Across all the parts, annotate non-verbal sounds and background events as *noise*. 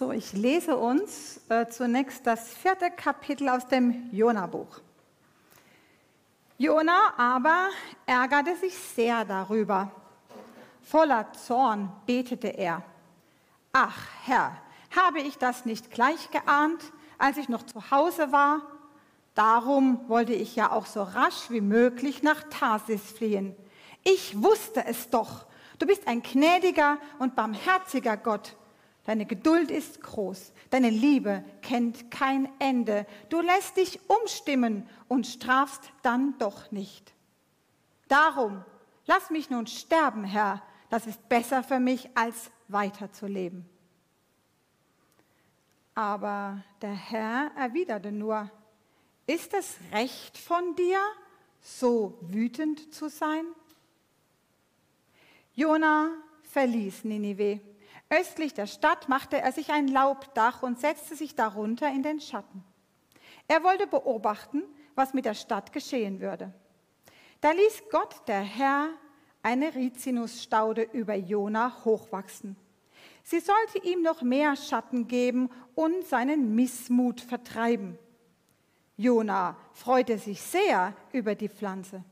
So, ich lese uns äh, zunächst das vierte Kapitel aus dem Jona-Buch. Jona aber ärgerte sich sehr darüber. Voller Zorn betete er. Ach Herr, habe ich das nicht gleich geahnt, als ich noch zu Hause war? Darum wollte ich ja auch so rasch wie möglich nach Tarsis fliehen. Ich wusste es doch. Du bist ein gnädiger und barmherziger Gott Deine Geduld ist groß. Deine Liebe kennt kein Ende. Du lässt dich umstimmen und strafst dann doch nicht. Darum, lass mich nun sterben, Herr. Das ist besser für mich, als weiterzuleben. Aber der Herr erwiderte nur, ist es recht von dir, so wütend zu sein? Jona verließ Ninive Östlich der Stadt machte er sich ein Laubdach und setzte sich darunter in den Schatten. Er wollte beobachten, was mit der Stadt geschehen würde. Da ließ Gott, der Herr, eine Rizinusstaude über Jona hochwachsen. Sie sollte ihm noch mehr Schatten geben und seinen Missmut vertreiben. Jona freute sich sehr über die Pflanze.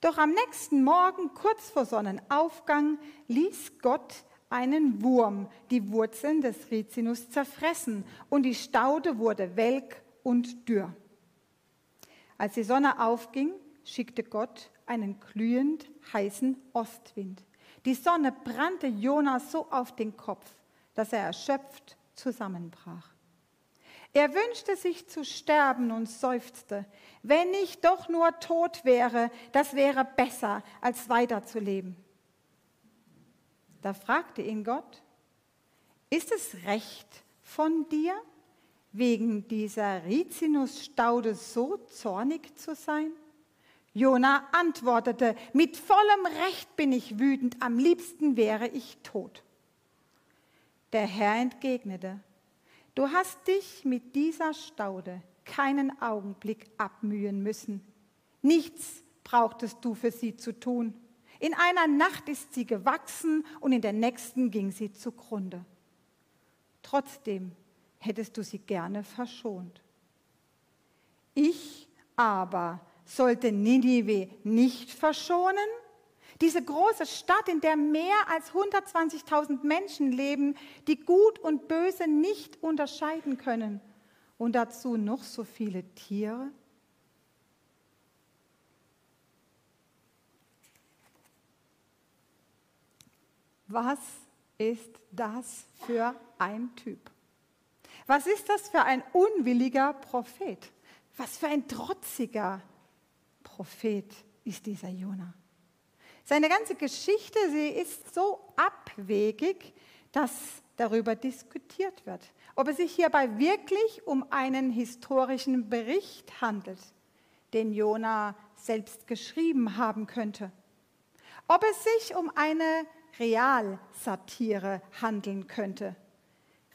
Doch am nächsten Morgen, kurz vor Sonnenaufgang, ließ Gott einen Wurm die Wurzeln des Rizinus zerfressen und die Staude wurde welk und dürr. Als die Sonne aufging, schickte Gott einen glühend heißen Ostwind. Die Sonne brannte Jonas so auf den Kopf, dass er erschöpft zusammenbrach. Er wünschte sich zu sterben und seufzte, wenn ich doch nur tot wäre, das wäre besser, als weiterzuleben. Da fragte ihn Gott, ist es recht von dir, wegen dieser Rizinusstaude so zornig zu sein? Jona antwortete, mit vollem Recht bin ich wütend, am liebsten wäre ich tot. Der Herr entgegnete, du hast dich mit dieser Staude keinen Augenblick abmühen müssen. Nichts brauchtest du für sie zu tun. In einer Nacht ist sie gewachsen und in der nächsten ging sie zugrunde. Trotzdem hättest du sie gerne verschont. Ich aber sollte Ninive nicht verschonen? Diese große Stadt, in der mehr als 120.000 Menschen leben, die Gut und Böse nicht unterscheiden können. Und dazu noch so viele Tiere. Was ist das für ein Typ? Was ist das für ein unwilliger Prophet? Was für ein trotziger Prophet ist dieser Jona? Seine ganze Geschichte, sie ist so abwegig, dass darüber diskutiert wird, ob es sich hierbei wirklich um einen historischen Bericht handelt, den Jona selbst geschrieben haben könnte, ob es sich um eine Realsatire handeln könnte.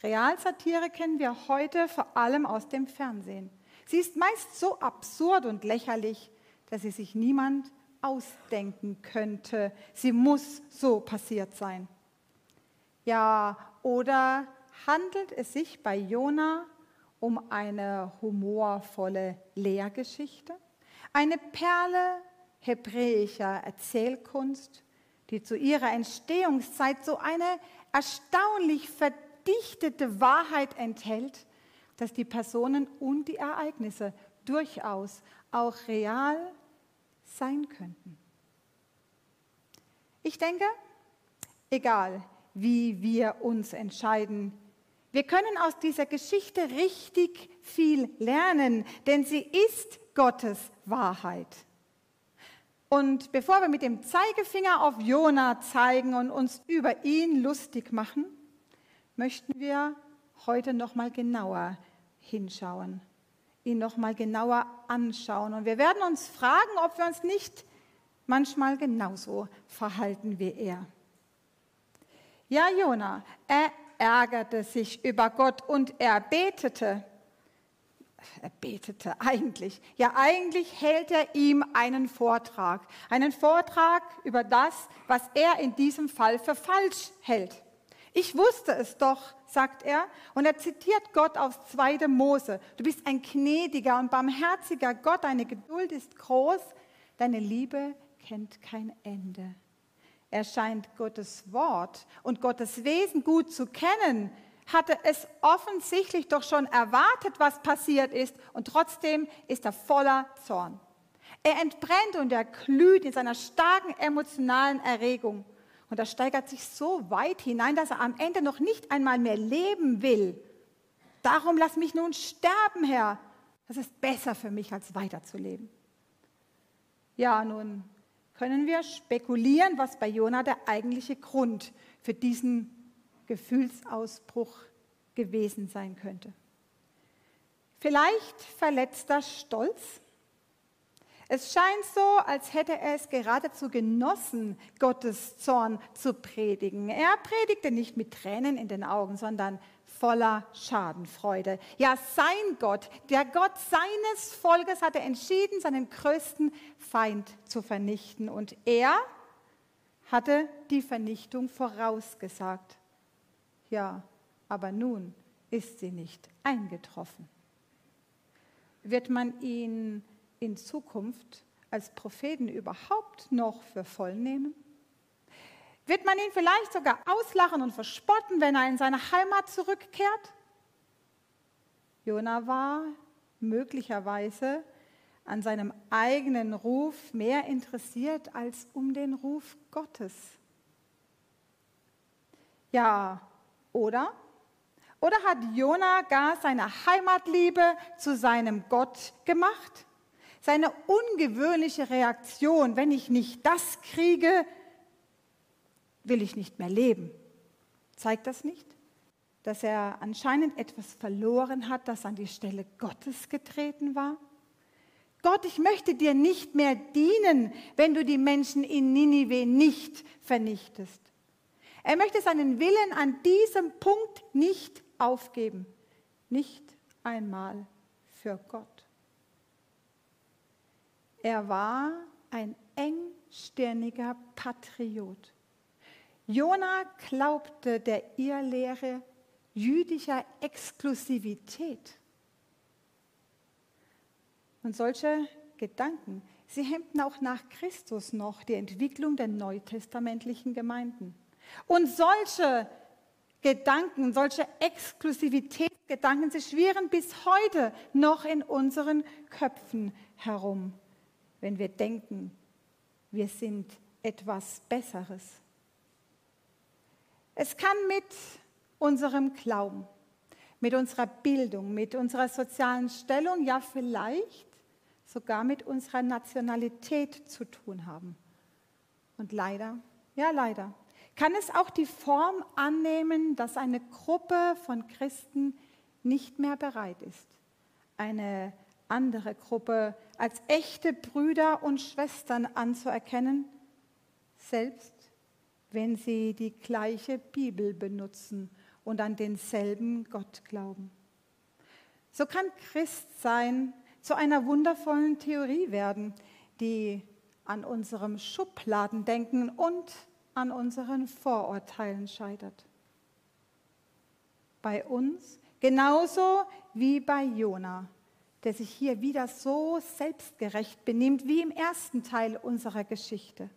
Realsatire kennen wir heute vor allem aus dem Fernsehen. Sie ist meist so absurd und lächerlich, dass sie sich niemand ausdenken könnte. Sie muss so passiert sein. Ja, oder handelt es sich bei Jona um eine humorvolle Lehrgeschichte? Eine Perle hebräischer Erzählkunst die zu ihrer Entstehungszeit so eine erstaunlich verdichtete Wahrheit enthält, dass die Personen und die Ereignisse durchaus auch real sein könnten. Ich denke, egal wie wir uns entscheiden, wir können aus dieser Geschichte richtig viel lernen, denn sie ist Gottes Wahrheit. Und bevor wir mit dem Zeigefinger auf Jona zeigen und uns über ihn lustig machen, möchten wir heute noch mal genauer hinschauen, ihn noch mal genauer anschauen und wir werden uns fragen, ob wir uns nicht manchmal genauso verhalten wie er. Ja, Jona, er ärgerte sich über Gott und er betete er betete eigentlich. Ja, eigentlich hält er ihm einen Vortrag. Einen Vortrag über das, was er in diesem Fall für falsch hält. Ich wusste es doch, sagt er, und er zitiert Gott aus 2. Mose. Du bist ein gnädiger und barmherziger Gott, deine Geduld ist groß, deine Liebe kennt kein Ende. Er scheint Gottes Wort und Gottes Wesen gut zu kennen, hatte es offensichtlich doch schon erwartet, was passiert ist, und trotzdem ist er voller Zorn. Er entbrennt und er glüht in seiner starken emotionalen Erregung. Und er steigert sich so weit hinein, dass er am Ende noch nicht einmal mehr leben will. Darum lass mich nun sterben, Herr. Das ist besser für mich, als weiterzuleben. Ja, nun können wir spekulieren, was bei Jona der eigentliche Grund für diesen Gefühlsausbruch gewesen sein könnte. Vielleicht verletzter Stolz, es scheint so, als hätte er es geradezu genossen, Gottes Zorn zu predigen. Er predigte nicht mit Tränen in den Augen, sondern voller Schadenfreude. Ja, sein Gott, der Gott seines Volkes, hatte entschieden, seinen größten Feind zu vernichten. Und er hatte die Vernichtung vorausgesagt. Ja, aber nun ist sie nicht eingetroffen. Wird man ihn in Zukunft als Propheten überhaupt noch für voll nehmen? Wird man ihn vielleicht sogar auslachen und verspotten, wenn er in seine Heimat zurückkehrt? Jona war möglicherweise an seinem eigenen Ruf mehr interessiert als um den Ruf Gottes. Ja, oder? Oder hat Jona gar seine Heimatliebe zu seinem Gott gemacht? seine ungewöhnliche Reaktion, wenn ich nicht das kriege, will ich nicht mehr leben. Zeigt das nicht, dass er anscheinend etwas verloren hat, das an die Stelle Gottes getreten war? Gott, ich möchte dir nicht mehr dienen, wenn du die Menschen in Ninive nicht vernichtest. Er möchte seinen Willen an diesem Punkt nicht aufgeben, nicht einmal für Gott. Er war ein engstirniger Patriot. Jona glaubte der Irrlehre jüdischer Exklusivität. Und solche Gedanken, sie hemmten auch nach Christus noch die Entwicklung der neutestamentlichen Gemeinden. Und solche Gedanken, solche Exklusivitätsgedanken, sie schwirren bis heute noch in unseren Köpfen herum wenn wir denken, wir sind etwas Besseres. Es kann mit unserem Glauben, mit unserer Bildung, mit unserer sozialen Stellung, ja vielleicht sogar mit unserer Nationalität zu tun haben. Und leider, ja leider, kann es auch die Form annehmen, dass eine Gruppe von Christen nicht mehr bereit ist, eine andere Gruppe als echte Brüder und Schwestern anzuerkennen, selbst wenn sie die gleiche Bibel benutzen und an denselben Gott glauben. So kann Christsein zu einer wundervollen Theorie werden, die an unserem Schubladendenken und an unseren Vorurteilen scheitert. Bei uns genauso wie bei Jona der sich hier wieder so selbstgerecht benimmt wie im ersten Teil unserer Geschichte.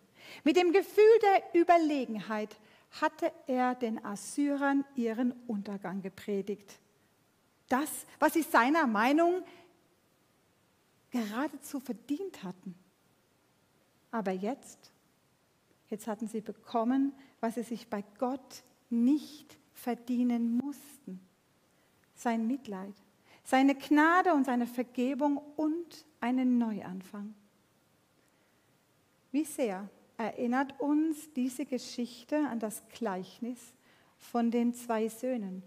Mit dem Gefühl der Überlegenheit hatte er den Assyrern ihren Untergang gepredigt. Das, was sie seiner Meinung geradezu verdient hatten. Aber jetzt, jetzt hatten sie bekommen, was sie sich bei Gott nicht verdienen mussten. Sein Mitleid, seine Gnade und seine Vergebung und einen Neuanfang. Wie sehr erinnert uns diese Geschichte an das Gleichnis von den zwei Söhnen.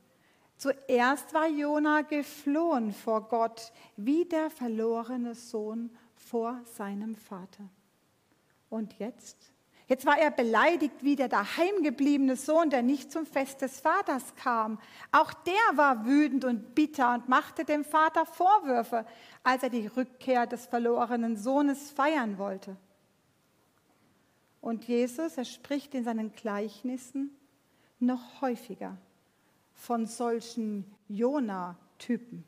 Zuerst war Jona geflohen vor Gott, wie der verlorene Sohn vor seinem Vater. Und jetzt Jetzt war er beleidigt wie der daheimgebliebene Sohn, der nicht zum Fest des Vaters kam. Auch der war wütend und bitter und machte dem Vater Vorwürfe, als er die Rückkehr des verlorenen Sohnes feiern wollte. Und Jesus, er spricht in seinen Gleichnissen noch häufiger von solchen Jona-Typen.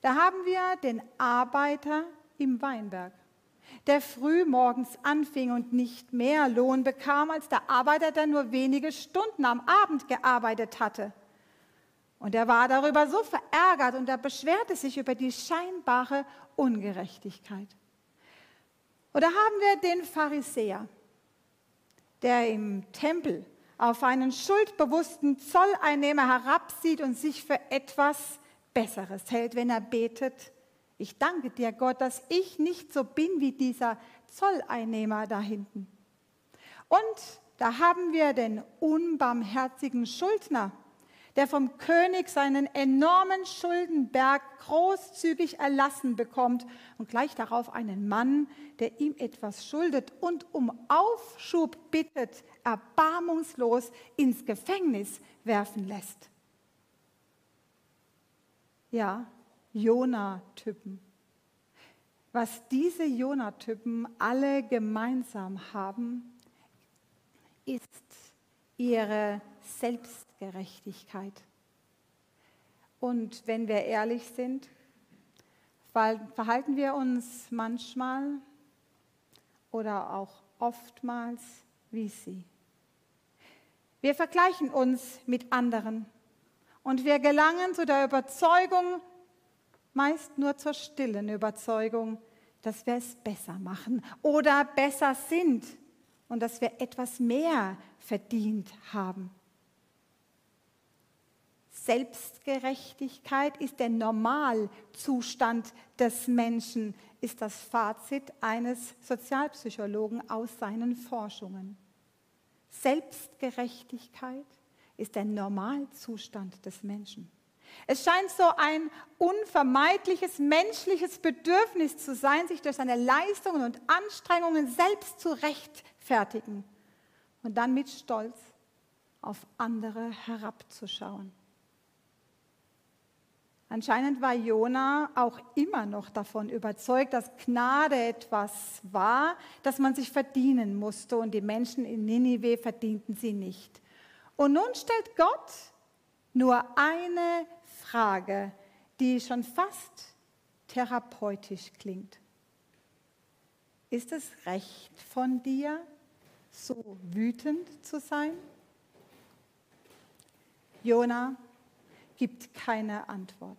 Da haben wir den Arbeiter im Weinberg, der früh morgens anfing und nicht mehr Lohn bekam als der Arbeiter, der nur wenige Stunden am Abend gearbeitet hatte. Und er war darüber so verärgert und er beschwerte sich über die scheinbare Ungerechtigkeit. Oder haben wir den Pharisäer, der im Tempel auf einen schuldbewussten Zolleinnehmer herabsieht und sich für etwas Besseres hält, wenn er betet, ich danke dir, Gott, dass ich nicht so bin wie dieser Zolleinnehmer da hinten. Und da haben wir den unbarmherzigen Schuldner, der vom König seinen enormen Schuldenberg großzügig erlassen bekommt und gleich darauf einen Mann, der ihm etwas schuldet und um Aufschub bittet, erbarmungslos ins Gefängnis werfen lässt. Ja, Jona-Typen. Was diese Jona-Typen alle gemeinsam haben, ist ihre Selbstgerechtigkeit. Und wenn wir ehrlich sind, verhalten wir uns manchmal oder auch oftmals wie sie. Wir vergleichen uns mit anderen und wir gelangen zu der Überzeugung, meist nur zur stillen Überzeugung, dass wir es besser machen oder besser sind und dass wir etwas mehr verdient haben. Selbstgerechtigkeit ist der Normalzustand des Menschen, ist das Fazit eines Sozialpsychologen aus seinen Forschungen. Selbstgerechtigkeit ist der Normalzustand des Menschen. Es scheint so ein unvermeidliches menschliches Bedürfnis zu sein, sich durch seine Leistungen und Anstrengungen selbst zu rechtfertigen und dann mit Stolz auf andere herabzuschauen. Anscheinend war Jona auch immer noch davon überzeugt, dass Gnade etwas war, das man sich verdienen musste und die Menschen in Ninive verdienten sie nicht. Und nun stellt Gott nur eine Frage, die schon fast therapeutisch klingt. Ist es recht von dir, so wütend zu sein? Jona gibt keine Antwort.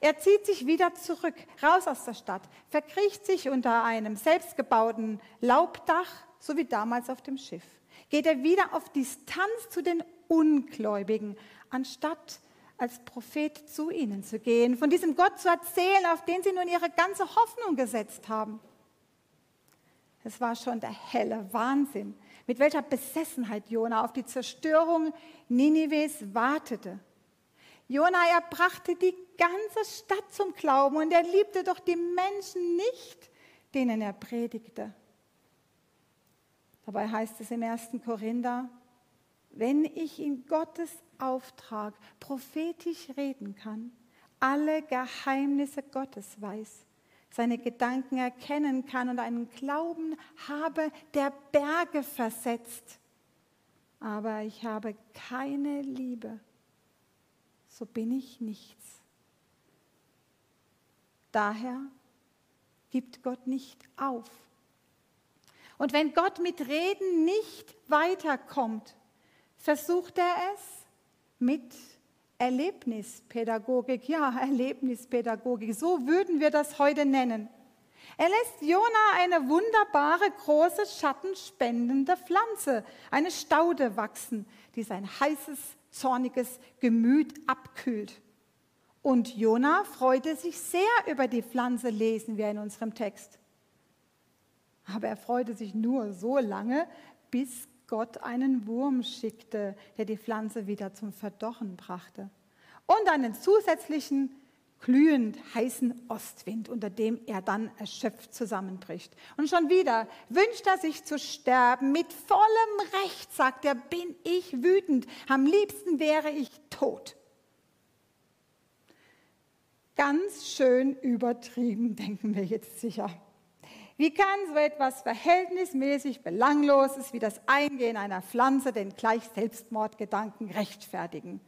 Er zieht sich wieder zurück, raus aus der Stadt, verkriecht sich unter einem selbstgebauten Laubdach, so wie damals auf dem Schiff. Geht er wieder auf Distanz zu den Ungläubigen, anstatt als Prophet zu ihnen zu gehen, von diesem Gott zu erzählen, auf den sie nun ihre ganze Hoffnung gesetzt haben. Es war schon der helle Wahnsinn, mit welcher Besessenheit Jona auf die Zerstörung Ninives wartete. Jona, er brachte die ganze Stadt zum Glauben und er liebte doch die Menschen nicht, denen er predigte. Dabei heißt es im 1. Korinther, wenn ich in Gottes Auftrag prophetisch reden kann, alle Geheimnisse Gottes weiß, seine Gedanken erkennen kann und einen Glauben habe, der Berge versetzt. Aber ich habe keine Liebe, so bin ich nichts. Daher gibt Gott nicht auf. Und wenn Gott mit Reden nicht weiterkommt, versucht er es mit Erlebnispädagogik. Ja, Erlebnispädagogik, so würden wir das heute nennen. Er lässt Jona eine wunderbare, große, schattenspendende Pflanze, eine Staude wachsen, die sein heißes, zorniges Gemüt abkühlt. Und Jona freute sich sehr über die Pflanze, lesen wir in unserem Text. Aber er freute sich nur so lange, bis Gott einen Wurm schickte, der die Pflanze wieder zum Verdorren brachte. Und einen zusätzlichen glühend heißen Ostwind, unter dem er dann erschöpft zusammenbricht. Und schon wieder wünscht er sich zu sterben. Mit vollem Recht, sagt er, bin ich wütend. Am liebsten wäre ich tot. Ganz schön übertrieben, *laughs* denken wir jetzt sicher. Wie kann so etwas verhältnismäßig Belangloses wie das Eingehen einer Pflanze den gleich Selbstmordgedanken rechtfertigen?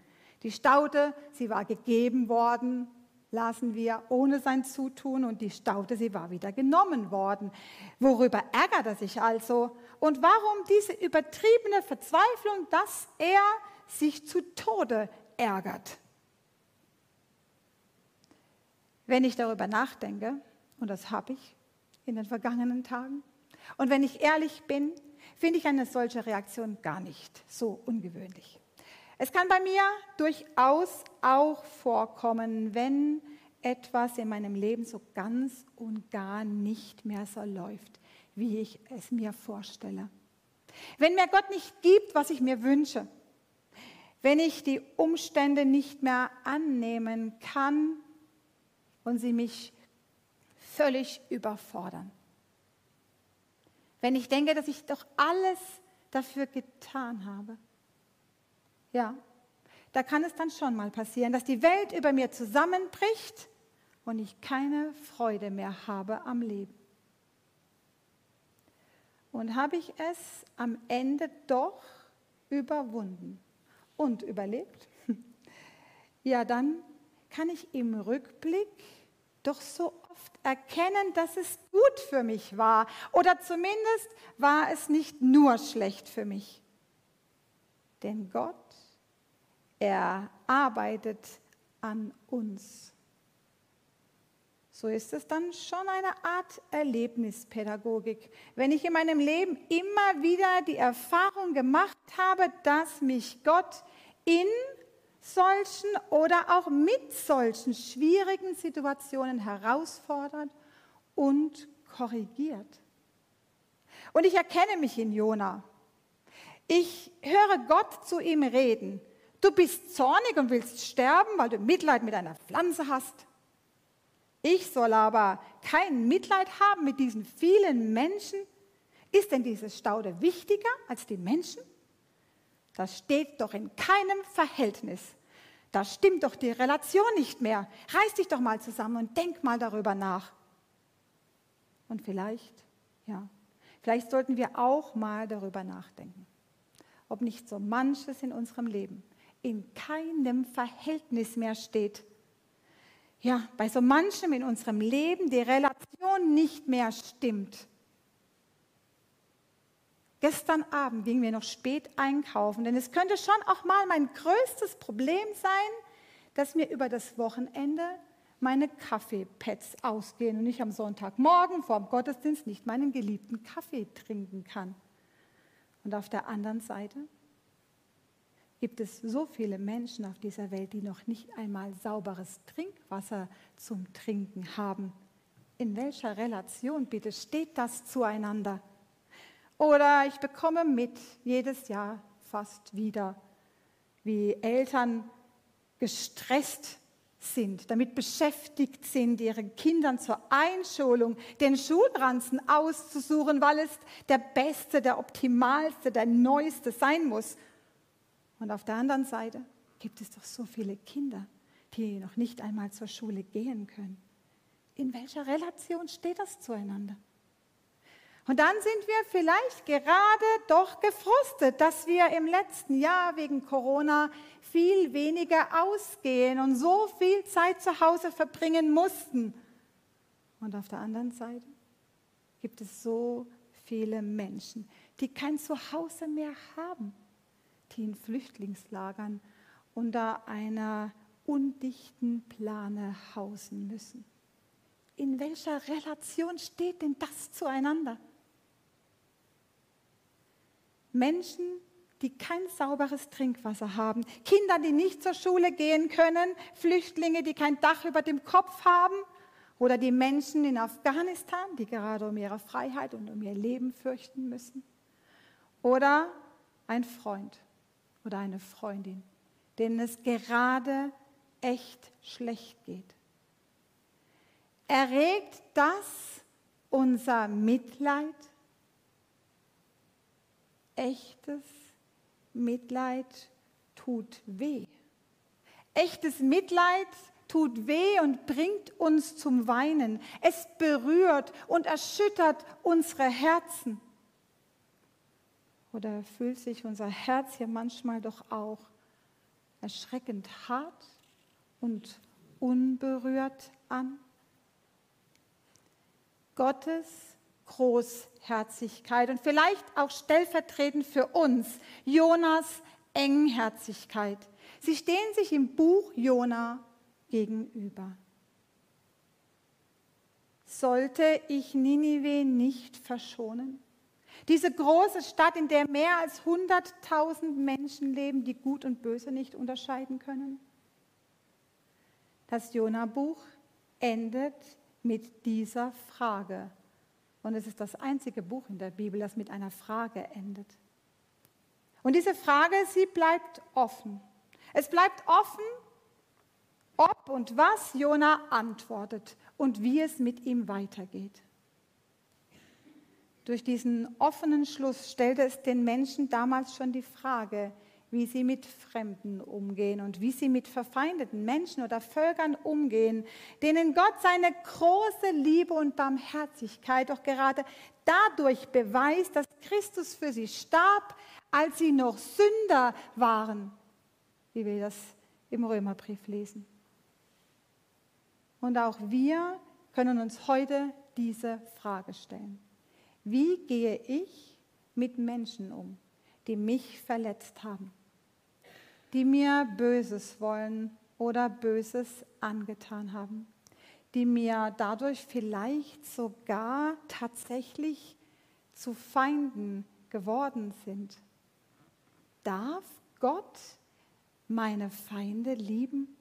Die Staude, sie war gegeben worden, lasen wir, ohne sein Zutun, und die Staude, sie war wieder genommen worden. Worüber ärgert er sich also? Und warum diese übertriebene Verzweiflung, dass er sich zu Tode ärgert? Wenn ich darüber nachdenke, und das habe ich in den vergangenen Tagen, und wenn ich ehrlich bin, finde ich eine solche Reaktion gar nicht so ungewöhnlich. Es kann bei mir durchaus auch vorkommen, wenn etwas in meinem Leben so ganz und gar nicht mehr so läuft, wie ich es mir vorstelle. Wenn mir Gott nicht gibt, was ich mir wünsche, wenn ich die Umstände nicht mehr annehmen kann und sie mich völlig überfordern. Wenn ich denke, dass ich doch alles dafür getan habe. Ja, da kann es dann schon mal passieren, dass die Welt über mir zusammenbricht und ich keine Freude mehr habe am Leben. Und habe ich es am Ende doch überwunden und überlebt? *laughs* Ja, dann kann ich im Rückblick doch so oft erkennen, dass es gut für mich war. Oder zumindest war es nicht nur schlecht für mich. Denn Gott er arbeitet an uns. So ist es dann schon eine Art Erlebnispädagogik. Wenn ich in meinem Leben immer wieder die Erfahrung gemacht habe, dass mich Gott in solchen oder auch mit solchen schwierigen Situationen herausfordert und korrigiert. Und ich erkenne mich in Jona. Ich höre Gott zu ihm reden. Du bist zornig und willst sterben, weil du Mitleid mit einer Pflanze hast. Ich soll aber kein Mitleid haben mit diesen vielen Menschen. Ist denn diese Staude wichtiger als die Menschen? Das steht doch in keinem Verhältnis. Da stimmt doch die Relation nicht mehr. Reiß dich doch mal zusammen und denk mal darüber nach. Und vielleicht, ja, vielleicht sollten wir auch mal darüber nachdenken, ob nicht so manches in unserem Leben in keinem Verhältnis mehr steht. Ja, bei so manchem in unserem Leben die Relation nicht mehr stimmt. Gestern Abend gingen wir noch spät einkaufen, denn es könnte schon auch mal mein größtes Problem sein, dass mir über das Wochenende meine Kaffeepads ausgehen und ich am Sonntagmorgen vor dem Gottesdienst nicht meinen geliebten Kaffee trinken kann. Und auf der anderen Seite gibt es so viele Menschen auf dieser Welt, die noch nicht einmal sauberes Trinkwasser zum Trinken haben. In welcher Relation bitte steht das zueinander? Oder ich bekomme mit jedes Jahr fast wieder, wie Eltern gestresst sind, damit beschäftigt sind, ihren Kindern zur Einschulung den Schulranzen auszusuchen, weil es der beste, der optimalste, der neueste sein muss. Und auf der anderen Seite gibt es doch so viele Kinder, die noch nicht einmal zur Schule gehen können. In welcher Relation steht das zueinander? Und dann sind wir vielleicht gerade doch gefrustet, dass wir im letzten Jahr wegen Corona viel weniger ausgehen und so viel Zeit zu Hause verbringen mussten. Und auf der anderen Seite gibt es so viele Menschen, die kein Zuhause mehr haben die in Flüchtlingslagern unter einer undichten Plane hausen müssen. In welcher Relation steht denn das zueinander? Menschen, die kein sauberes Trinkwasser haben, Kinder, die nicht zur Schule gehen können, Flüchtlinge, die kein Dach über dem Kopf haben oder die Menschen in Afghanistan, die gerade um ihre Freiheit und um ihr Leben fürchten müssen. Oder ein Freund, oder eine Freundin, denen es gerade echt schlecht geht. Erregt das unser Mitleid? Echtes Mitleid tut weh. Echtes Mitleid tut weh und bringt uns zum Weinen. Es berührt und erschüttert unsere Herzen. Oder fühlt sich unser Herz hier manchmal doch auch erschreckend hart und unberührt an? Gottes Großherzigkeit und vielleicht auch stellvertretend für uns Jonas Engherzigkeit. Sie stehen sich im Buch Jona gegenüber. Sollte ich Ninive nicht verschonen? Diese große Stadt, in der mehr als 100.000 Menschen leben, die Gut und Böse nicht unterscheiden können? Das Jona-Buch endet mit dieser Frage. Und es ist das einzige Buch in der Bibel, das mit einer Frage endet. Und diese Frage, sie bleibt offen. Es bleibt offen, ob und was Jona antwortet und wie es mit ihm weitergeht. Durch diesen offenen Schluss stellte es den Menschen damals schon die Frage, wie sie mit Fremden umgehen und wie sie mit verfeindeten Menschen oder Völkern umgehen, denen Gott seine große Liebe und Barmherzigkeit doch gerade dadurch beweist, dass Christus für sie starb, als sie noch Sünder waren, wie wir das im Römerbrief lesen. Und auch wir können uns heute diese Frage stellen. Wie gehe ich mit Menschen um, die mich verletzt haben, die mir Böses wollen oder Böses angetan haben, die mir dadurch vielleicht sogar tatsächlich zu Feinden geworden sind? Darf Gott meine Feinde lieben?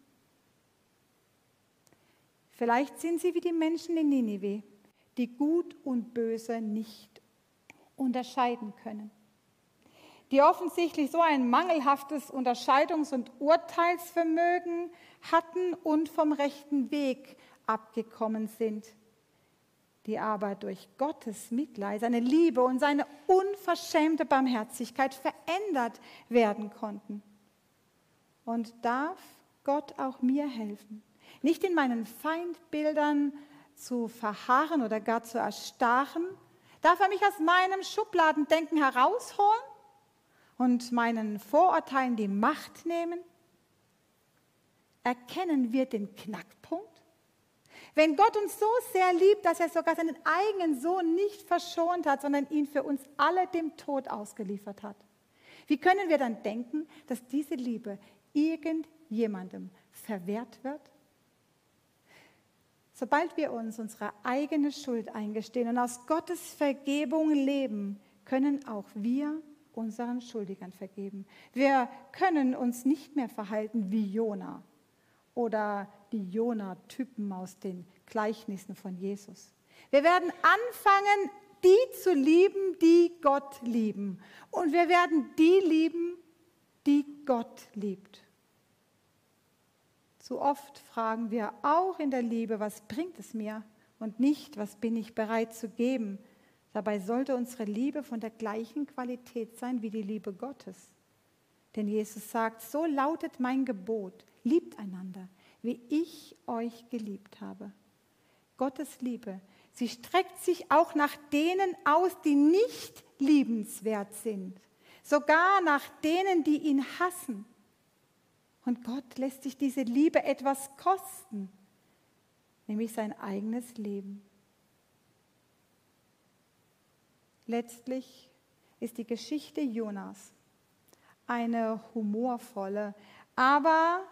Vielleicht sind sie wie die Menschen in Ninive, die Gut und Böse nicht unterscheiden können, die offensichtlich so ein mangelhaftes Unterscheidungs- und Urteilsvermögen hatten und vom rechten Weg abgekommen sind, die aber durch Gottes Mitleid, seine Liebe und seine unverschämte Barmherzigkeit verändert werden konnten. Und darf Gott auch mir helfen, nicht in meinen Feindbildern zu verharren oder gar zu erstarren. Darf er mich aus meinem Schubladendenken herausholen und meinen Vorurteilen die Macht nehmen? Erkennen wir den Knackpunkt? Wenn Gott uns so sehr liebt, dass er sogar seinen eigenen Sohn nicht verschont hat, sondern ihn für uns alle dem Tod ausgeliefert hat, wie können wir dann denken, dass diese Liebe irgendjemandem verwehrt wird? Sobald wir uns unsere eigene Schuld eingestehen und aus Gottes Vergebung leben, können auch wir unseren Schuldigern vergeben. Wir können uns nicht mehr verhalten wie Jona oder die Jona-Typen aus den Gleichnissen von Jesus. Wir werden anfangen, die zu lieben, die Gott lieben. Und wir werden die lieben, die Gott liebt. Zu oft fragen wir auch in der Liebe, was bringt es mir und nicht, was bin ich bereit zu geben. Dabei sollte unsere Liebe von der gleichen Qualität sein wie die Liebe Gottes. Denn Jesus sagt, so lautet mein Gebot, liebt einander, wie ich euch geliebt habe. Gottes Liebe, sie streckt sich auch nach denen aus, die nicht liebenswert sind, sogar nach denen, die ihn hassen. Und Gott lässt sich diese Liebe etwas kosten, nämlich sein eigenes Leben. Letztlich ist die Geschichte Jonas eine humorvolle, aber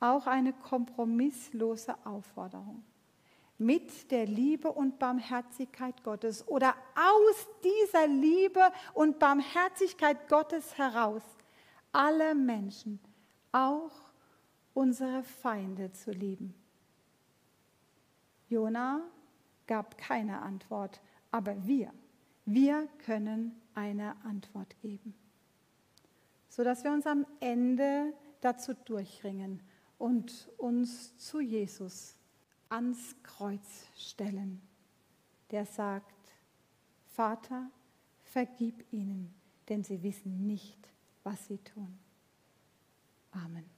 auch eine kompromisslose Aufforderung. Mit der Liebe und Barmherzigkeit Gottes oder aus dieser Liebe und Barmherzigkeit Gottes heraus alle Menschen auch unsere Feinde zu lieben. Jona gab keine Antwort, aber wir, wir können eine Antwort geben, sodass wir uns am Ende dazu durchringen und uns zu Jesus ans Kreuz stellen, der sagt, Vater, vergib ihnen, denn sie wissen nicht, was sie tun. Amen.